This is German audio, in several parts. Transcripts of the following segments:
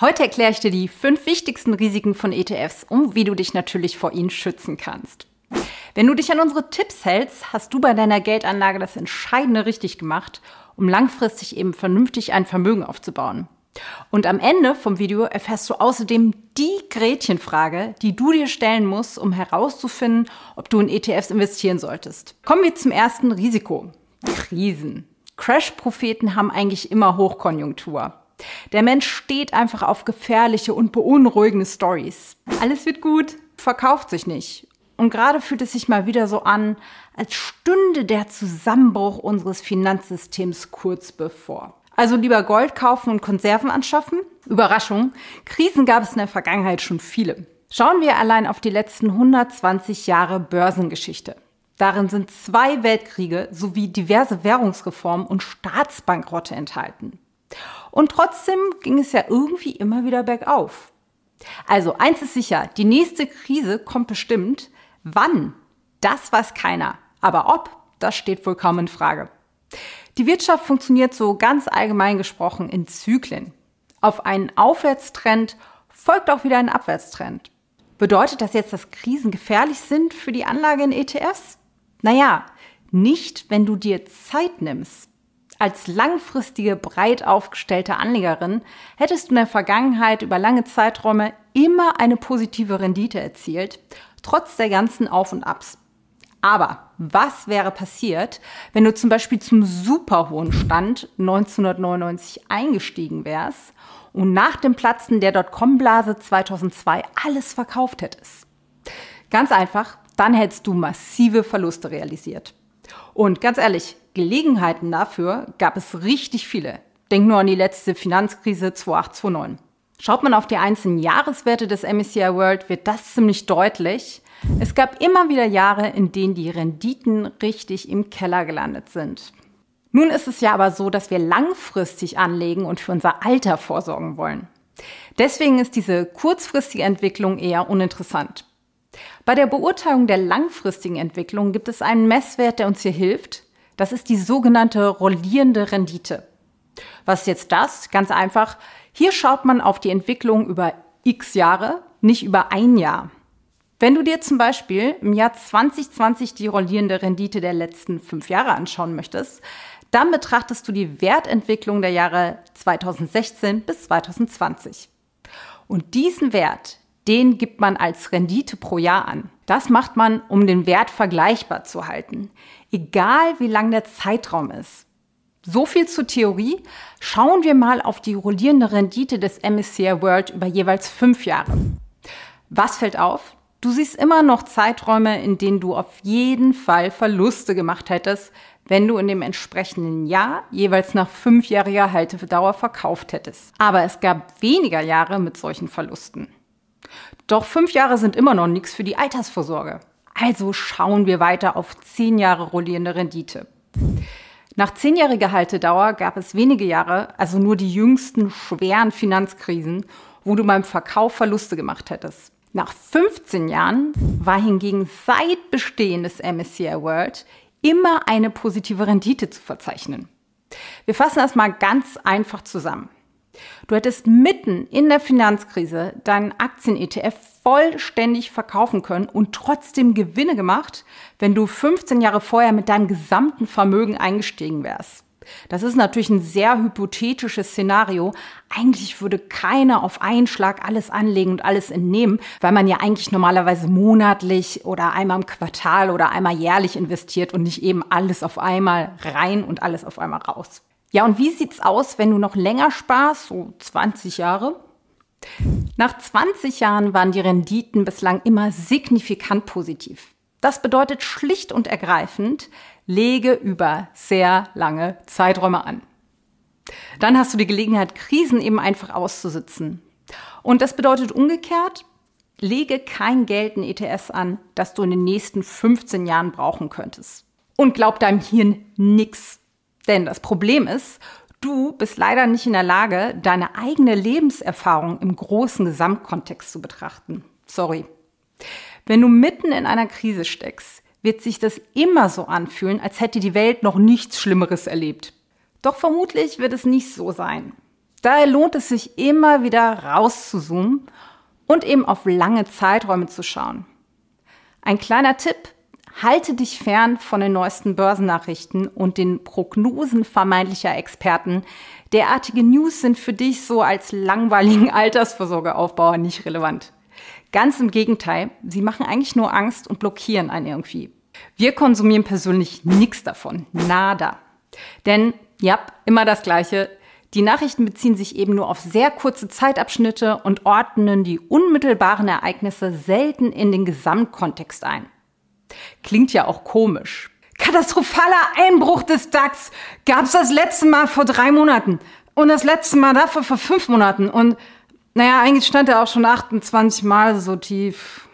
Heute erkläre ich dir die fünf wichtigsten Risiken von ETFs und wie du dich natürlich vor ihnen schützen kannst. Wenn du dich an unsere Tipps hältst, hast du bei deiner Geldanlage das Entscheidende richtig gemacht, um langfristig eben vernünftig ein Vermögen aufzubauen. Und am Ende vom Video erfährst du außerdem die Gretchenfrage, die du dir stellen musst, um herauszufinden, ob du in ETFs investieren solltest. Kommen wir zum ersten Risiko. Krisen. Crash-Propheten haben eigentlich immer Hochkonjunktur. Der Mensch steht einfach auf gefährliche und beunruhigende Stories. Alles wird gut, verkauft sich nicht. Und gerade fühlt es sich mal wieder so an, als stünde der Zusammenbruch unseres Finanzsystems kurz bevor. Also lieber Gold kaufen und Konserven anschaffen? Überraschung, Krisen gab es in der Vergangenheit schon viele. Schauen wir allein auf die letzten 120 Jahre Börsengeschichte. Darin sind zwei Weltkriege sowie diverse Währungsreformen und Staatsbankrotte enthalten. Und trotzdem ging es ja irgendwie immer wieder bergauf. Also eins ist sicher, die nächste Krise kommt bestimmt. Wann? Das weiß keiner. Aber ob, das steht wohl kaum in Frage. Die Wirtschaft funktioniert so ganz allgemein gesprochen in Zyklen. Auf einen Aufwärtstrend folgt auch wieder ein Abwärtstrend. Bedeutet das jetzt, dass Krisen gefährlich sind für die Anlage in ETFs? Naja, nicht, wenn du dir Zeit nimmst. Als langfristige, breit aufgestellte Anlegerin hättest du in der Vergangenheit über lange Zeiträume immer eine positive Rendite erzielt, trotz der ganzen Auf und Abs. Aber was wäre passiert, wenn du zum Beispiel zum super hohen Stand 1999 eingestiegen wärst und nach dem Platzen der Dotcom-Blase 2002 alles verkauft hättest? Ganz einfach, dann hättest du massive Verluste realisiert. Und ganz ehrlich, Gelegenheiten dafür gab es richtig viele. Denk nur an die letzte Finanzkrise 2008, Schaut man auf die einzelnen Jahreswerte des MSCI World, wird das ziemlich deutlich. Es gab immer wieder Jahre, in denen die Renditen richtig im Keller gelandet sind. Nun ist es ja aber so, dass wir langfristig anlegen und für unser Alter vorsorgen wollen. Deswegen ist diese kurzfristige Entwicklung eher uninteressant. Bei der Beurteilung der langfristigen Entwicklung gibt es einen Messwert, der uns hier hilft. Das ist die sogenannte rollierende Rendite. Was ist jetzt das? Ganz einfach. Hier schaut man auf die Entwicklung über x Jahre, nicht über ein Jahr. Wenn du dir zum Beispiel im Jahr 2020 die rollierende Rendite der letzten fünf Jahre anschauen möchtest, dann betrachtest du die Wertentwicklung der Jahre 2016 bis 2020. Und diesen Wert, den gibt man als Rendite pro Jahr an. Das macht man, um den Wert vergleichbar zu halten, egal wie lang der Zeitraum ist. So viel zur Theorie. Schauen wir mal auf die rollierende Rendite des MSCI World über jeweils fünf Jahre. Was fällt auf? Du siehst immer noch Zeiträume, in denen du auf jeden Fall Verluste gemacht hättest, wenn du in dem entsprechenden Jahr jeweils nach fünfjähriger Haltedauer verkauft hättest. Aber es gab weniger Jahre mit solchen Verlusten. Doch fünf Jahre sind immer noch nichts für die Altersvorsorge. Also schauen wir weiter auf zehn Jahre rollierende Rendite. Nach zehnjähriger Haltedauer gab es wenige Jahre, also nur die jüngsten schweren Finanzkrisen, wo du beim Verkauf Verluste gemacht hättest. Nach 15 Jahren war hingegen seit Bestehen des MSCI World immer eine positive Rendite zu verzeichnen. Wir fassen das mal ganz einfach zusammen. Du hättest mitten in der Finanzkrise deinen Aktien-ETF vollständig verkaufen können und trotzdem Gewinne gemacht, wenn du 15 Jahre vorher mit deinem gesamten Vermögen eingestiegen wärst. Das ist natürlich ein sehr hypothetisches Szenario. Eigentlich würde keiner auf einen Schlag alles anlegen und alles entnehmen, weil man ja eigentlich normalerweise monatlich oder einmal im Quartal oder einmal jährlich investiert und nicht eben alles auf einmal rein und alles auf einmal raus. Ja, und wie sieht's aus, wenn du noch länger sparst, so 20 Jahre? Nach 20 Jahren waren die Renditen bislang immer signifikant positiv. Das bedeutet schlicht und ergreifend, lege über sehr lange Zeiträume an. Dann hast du die Gelegenheit, Krisen eben einfach auszusitzen. Und das bedeutet umgekehrt, lege kein Geld in ETS an, das du in den nächsten 15 Jahren brauchen könntest. Und glaub deinem Hirn nix. Denn das Problem ist, du bist leider nicht in der Lage, deine eigene Lebenserfahrung im großen Gesamtkontext zu betrachten. Sorry. Wenn du mitten in einer Krise steckst, wird sich das immer so anfühlen, als hätte die Welt noch nichts Schlimmeres erlebt. Doch vermutlich wird es nicht so sein. Daher lohnt es sich immer wieder rauszuzoomen und eben auf lange Zeiträume zu schauen. Ein kleiner Tipp, halte dich fern von den neuesten Börsennachrichten und den Prognosen vermeintlicher Experten. Derartige News sind für dich so als langweiligen Altersvorsorgeaufbauer nicht relevant. Ganz im Gegenteil, sie machen eigentlich nur Angst und blockieren einen irgendwie. Wir konsumieren persönlich nichts davon. Nada. Denn, ja, immer das Gleiche. Die Nachrichten beziehen sich eben nur auf sehr kurze Zeitabschnitte und ordnen die unmittelbaren Ereignisse selten in den Gesamtkontext ein. Klingt ja auch komisch. Katastrophaler Einbruch des DAX gab's das letzte Mal vor drei Monaten und das letzte Mal dafür vor fünf Monaten und naja, eigentlich stand er auch schon 28 Mal so tief.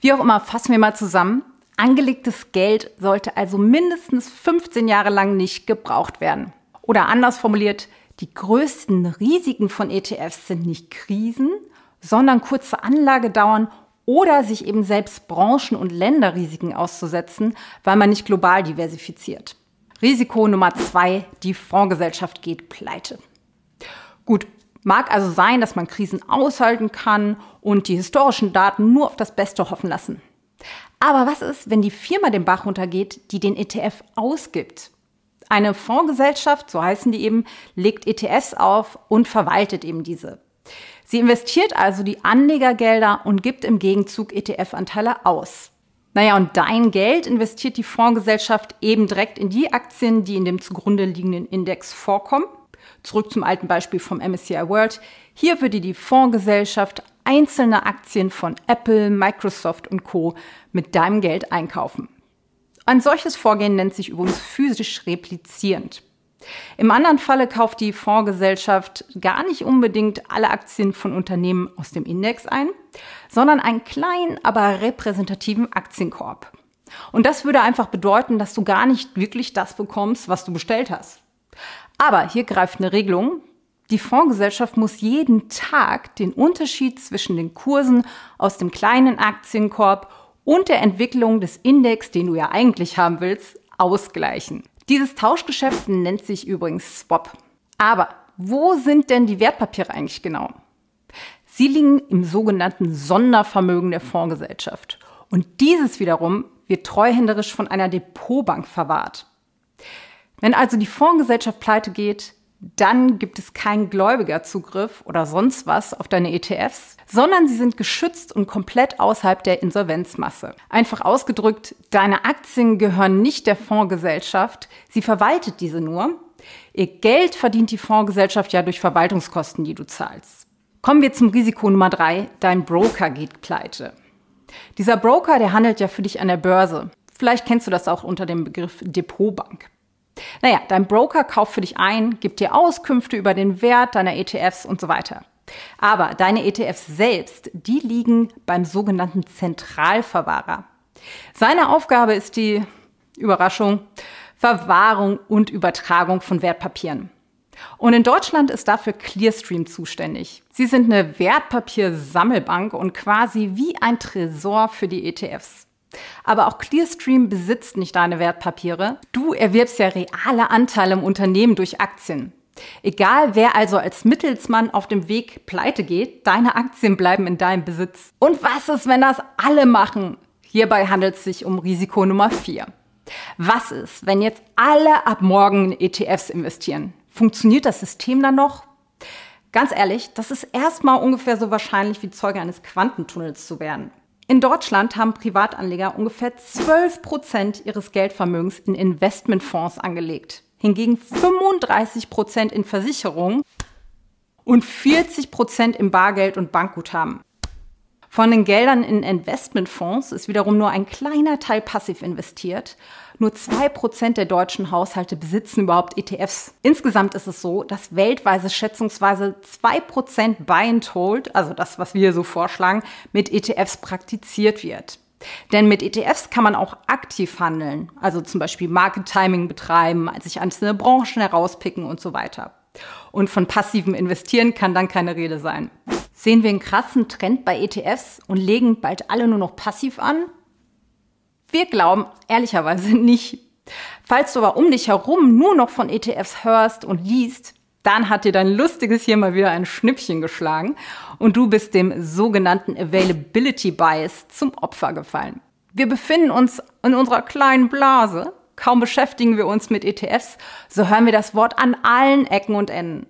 Wie auch immer, fassen wir mal zusammen. Angelegtes Geld sollte also mindestens 15 Jahre lang nicht gebraucht werden. Oder anders formuliert, die größten Risiken von ETFs sind nicht Krisen, sondern kurze Anlagedauern oder sich eben selbst Branchen- und Länderrisiken auszusetzen, weil man nicht global diversifiziert. Risiko Nummer zwei, die Fondsgesellschaft geht pleite. Gut, mag also sein, dass man Krisen aushalten kann und die historischen Daten nur auf das Beste hoffen lassen. Aber was ist, wenn die Firma den Bach runtergeht, die den ETF ausgibt? Eine Fondsgesellschaft, so heißen die eben, legt ETFs auf und verwaltet eben diese. Sie investiert also die Anlegergelder und gibt im Gegenzug ETF-Anteile aus. Naja, und dein Geld investiert die Fondsgesellschaft eben direkt in die Aktien, die in dem zugrunde liegenden Index vorkommen. Zurück zum alten Beispiel vom MSCI World. Hier würde die Fondsgesellschaft einzelne Aktien von Apple, Microsoft und Co. mit deinem Geld einkaufen. Ein solches Vorgehen nennt sich übrigens physisch replizierend. Im anderen Falle kauft die Fondsgesellschaft gar nicht unbedingt alle Aktien von Unternehmen aus dem Index ein, sondern einen kleinen, aber repräsentativen Aktienkorb. Und das würde einfach bedeuten, dass du gar nicht wirklich das bekommst, was du bestellt hast. Aber hier greift eine Regelung. Die Fondsgesellschaft muss jeden Tag den Unterschied zwischen den Kursen aus dem kleinen Aktienkorb und der Entwicklung des Index, den du ja eigentlich haben willst, ausgleichen. Dieses Tauschgeschäft nennt sich übrigens Swap. Aber wo sind denn die Wertpapiere eigentlich genau? Sie liegen im sogenannten Sondervermögen der Fondsgesellschaft. Und dieses wiederum wird treuhänderisch von einer Depotbank verwahrt. Wenn also die Fondsgesellschaft pleite geht, dann gibt es keinen Gläubigerzugriff oder sonst was auf deine ETFs, sondern sie sind geschützt und komplett außerhalb der Insolvenzmasse. Einfach ausgedrückt, deine Aktien gehören nicht der Fondsgesellschaft, sie verwaltet diese nur. Ihr Geld verdient die Fondsgesellschaft ja durch Verwaltungskosten, die du zahlst. Kommen wir zum Risiko Nummer drei. Dein Broker geht pleite. Dieser Broker, der handelt ja für dich an der Börse. Vielleicht kennst du das auch unter dem Begriff Depotbank. Naja, dein Broker kauft für dich ein, gibt dir Auskünfte über den Wert deiner ETFs und so weiter. Aber deine ETFs selbst, die liegen beim sogenannten Zentralverwahrer. Seine Aufgabe ist die Überraschung, Verwahrung und Übertragung von Wertpapieren. Und in Deutschland ist dafür Clearstream zuständig. Sie sind eine Wertpapiersammelbank und quasi wie ein Tresor für die ETFs. Aber auch Clearstream besitzt nicht deine Wertpapiere. Du erwirbst ja reale Anteile im Unternehmen durch Aktien. Egal wer also als Mittelsmann auf dem Weg pleite geht, deine Aktien bleiben in deinem Besitz. Und was ist, wenn das alle machen? Hierbei handelt es sich um Risiko Nummer 4. Was ist, wenn jetzt alle ab morgen in ETFs investieren? Funktioniert das System dann noch? Ganz ehrlich, das ist erstmal ungefähr so wahrscheinlich wie Zeuge eines Quantentunnels zu werden. In Deutschland haben Privatanleger ungefähr 12 Prozent ihres Geldvermögens in Investmentfonds angelegt hingegen 35 Prozent in Versicherungen und 40 Prozent im Bargeld und Bankguthaben. Von den Geldern in Investmentfonds ist wiederum nur ein kleiner Teil passiv investiert. Nur zwei Prozent der deutschen Haushalte besitzen überhaupt ETFs. Insgesamt ist es so, dass weltweise schätzungsweise zwei Prozent Buy and Hold, also das, was wir so vorschlagen, mit ETFs praktiziert wird. Denn mit ETFs kann man auch aktiv handeln, also zum Beispiel Market Timing betreiben, sich einzelne Branchen herauspicken und so weiter. Und von passivem Investieren kann dann keine Rede sein. Sehen wir einen krassen Trend bei ETFs und legen bald alle nur noch passiv an? Wir glauben ehrlicherweise nicht. Falls du aber um dich herum nur noch von ETFs hörst und liest, dann hat dir dein lustiges hier mal wieder ein Schnippchen geschlagen und du bist dem sogenannten Availability Bias zum Opfer gefallen. Wir befinden uns in unserer kleinen Blase. Kaum beschäftigen wir uns mit ETFs, so hören wir das Wort an allen Ecken und Enden.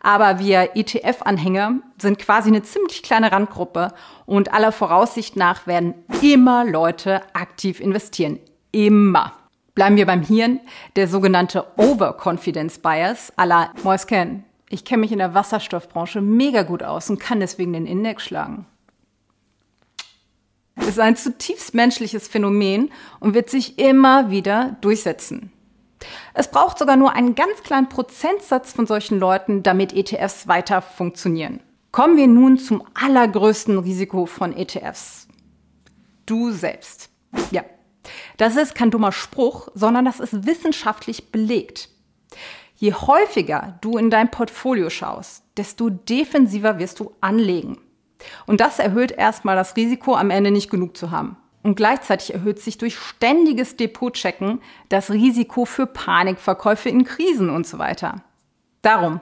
Aber wir ETF-Anhänger sind quasi eine ziemlich kleine Randgruppe und aller Voraussicht nach werden immer Leute aktiv investieren. Immer. Bleiben wir beim Hirn, der sogenannte Overconfidence Bias la Moisken. Ich kenne mich in der Wasserstoffbranche mega gut aus und kann deswegen den Index schlagen. Es ist ein zutiefst menschliches Phänomen und wird sich immer wieder durchsetzen. Es braucht sogar nur einen ganz kleinen Prozentsatz von solchen Leuten, damit ETFs weiter funktionieren. Kommen wir nun zum allergrößten Risiko von ETFs. Du selbst. Ja, das ist kein dummer Spruch, sondern das ist wissenschaftlich belegt. Je häufiger du in dein Portfolio schaust, desto defensiver wirst du anlegen. Und das erhöht erstmal das Risiko, am Ende nicht genug zu haben. Und gleichzeitig erhöht sich durch ständiges Depotchecken das Risiko für Panikverkäufe in Krisen und so weiter. Darum,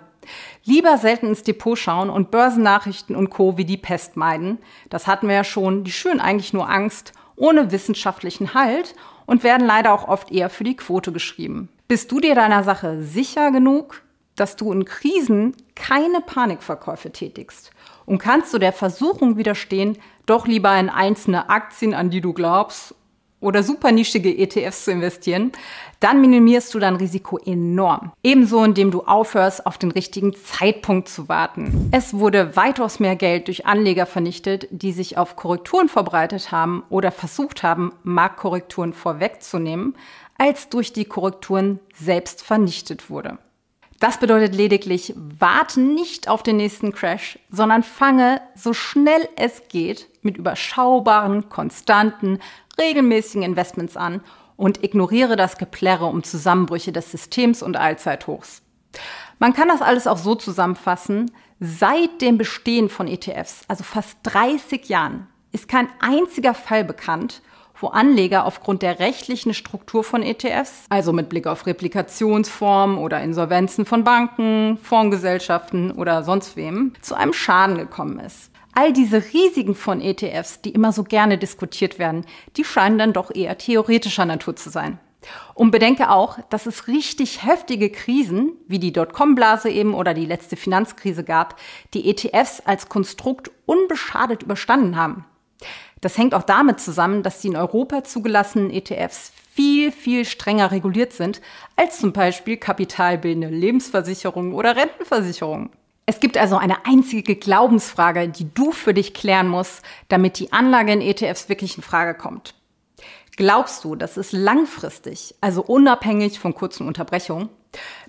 lieber selten ins Depot schauen und Börsennachrichten und Co. wie die Pest meiden. Das hatten wir ja schon, die schüren eigentlich nur Angst ohne wissenschaftlichen Halt und werden leider auch oft eher für die Quote geschrieben. Bist du dir deiner Sache sicher genug, dass du in Krisen keine Panikverkäufe tätigst? Und kannst du der Versuchung widerstehen, doch lieber in einzelne Aktien, an die du glaubst, oder super nischige ETFs zu investieren, dann minimierst du dein Risiko enorm. Ebenso, indem du aufhörst, auf den richtigen Zeitpunkt zu warten. Es wurde weitaus mehr Geld durch Anleger vernichtet, die sich auf Korrekturen vorbereitet haben oder versucht haben, Marktkorrekturen vorwegzunehmen, als durch die Korrekturen selbst vernichtet wurde. Das bedeutet lediglich, warte nicht auf den nächsten Crash, sondern fange so schnell es geht mit überschaubaren, konstanten, regelmäßigen Investments an und ignoriere das Geplärre um Zusammenbrüche des Systems und Allzeithochs. Man kann das alles auch so zusammenfassen, seit dem Bestehen von ETFs, also fast 30 Jahren, ist kein einziger Fall bekannt, wo Anleger aufgrund der rechtlichen Struktur von ETFs, also mit Blick auf Replikationsformen oder Insolvenzen von Banken, Fondsgesellschaften oder sonst wem, zu einem Schaden gekommen ist all diese Risiken von ETFs, die immer so gerne diskutiert werden, die scheinen dann doch eher theoretischer Natur zu sein. Und bedenke auch, dass es richtig heftige Krisen, wie die Dotcom-Blase eben oder die letzte Finanzkrise gab, die ETFs als Konstrukt unbeschadet überstanden haben. Das hängt auch damit zusammen, dass die in Europa zugelassenen ETFs viel, viel strenger reguliert sind als zum Beispiel kapitalbildende Lebensversicherungen oder Rentenversicherungen. Es gibt also eine einzige Glaubensfrage, die du für dich klären musst, damit die Anlage in ETFs wirklich in Frage kommt. Glaubst du, dass es langfristig, also unabhängig von kurzen Unterbrechungen,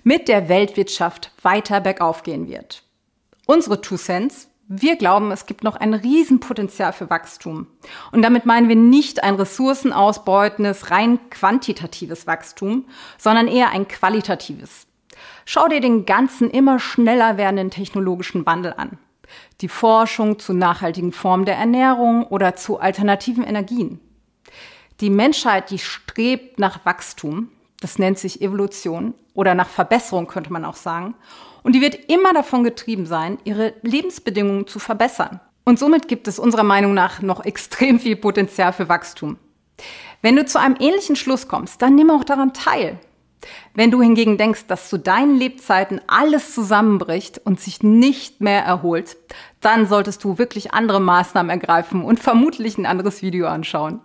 mit der Weltwirtschaft weiter bergauf gehen wird? Unsere Two Cents, wir glauben, es gibt noch ein Riesenpotenzial für Wachstum. Und damit meinen wir nicht ein ressourcenausbeutendes, rein quantitatives Wachstum, sondern eher ein qualitatives. Schau dir den ganzen immer schneller werdenden technologischen Wandel an. Die Forschung zu nachhaltigen Formen der Ernährung oder zu alternativen Energien. Die Menschheit, die strebt nach Wachstum, das nennt sich Evolution oder nach Verbesserung könnte man auch sagen. Und die wird immer davon getrieben sein, ihre Lebensbedingungen zu verbessern. Und somit gibt es unserer Meinung nach noch extrem viel Potenzial für Wachstum. Wenn du zu einem ähnlichen Schluss kommst, dann nimm auch daran teil. Wenn du hingegen denkst, dass zu deinen Lebzeiten alles zusammenbricht und sich nicht mehr erholt, dann solltest du wirklich andere Maßnahmen ergreifen und vermutlich ein anderes Video anschauen.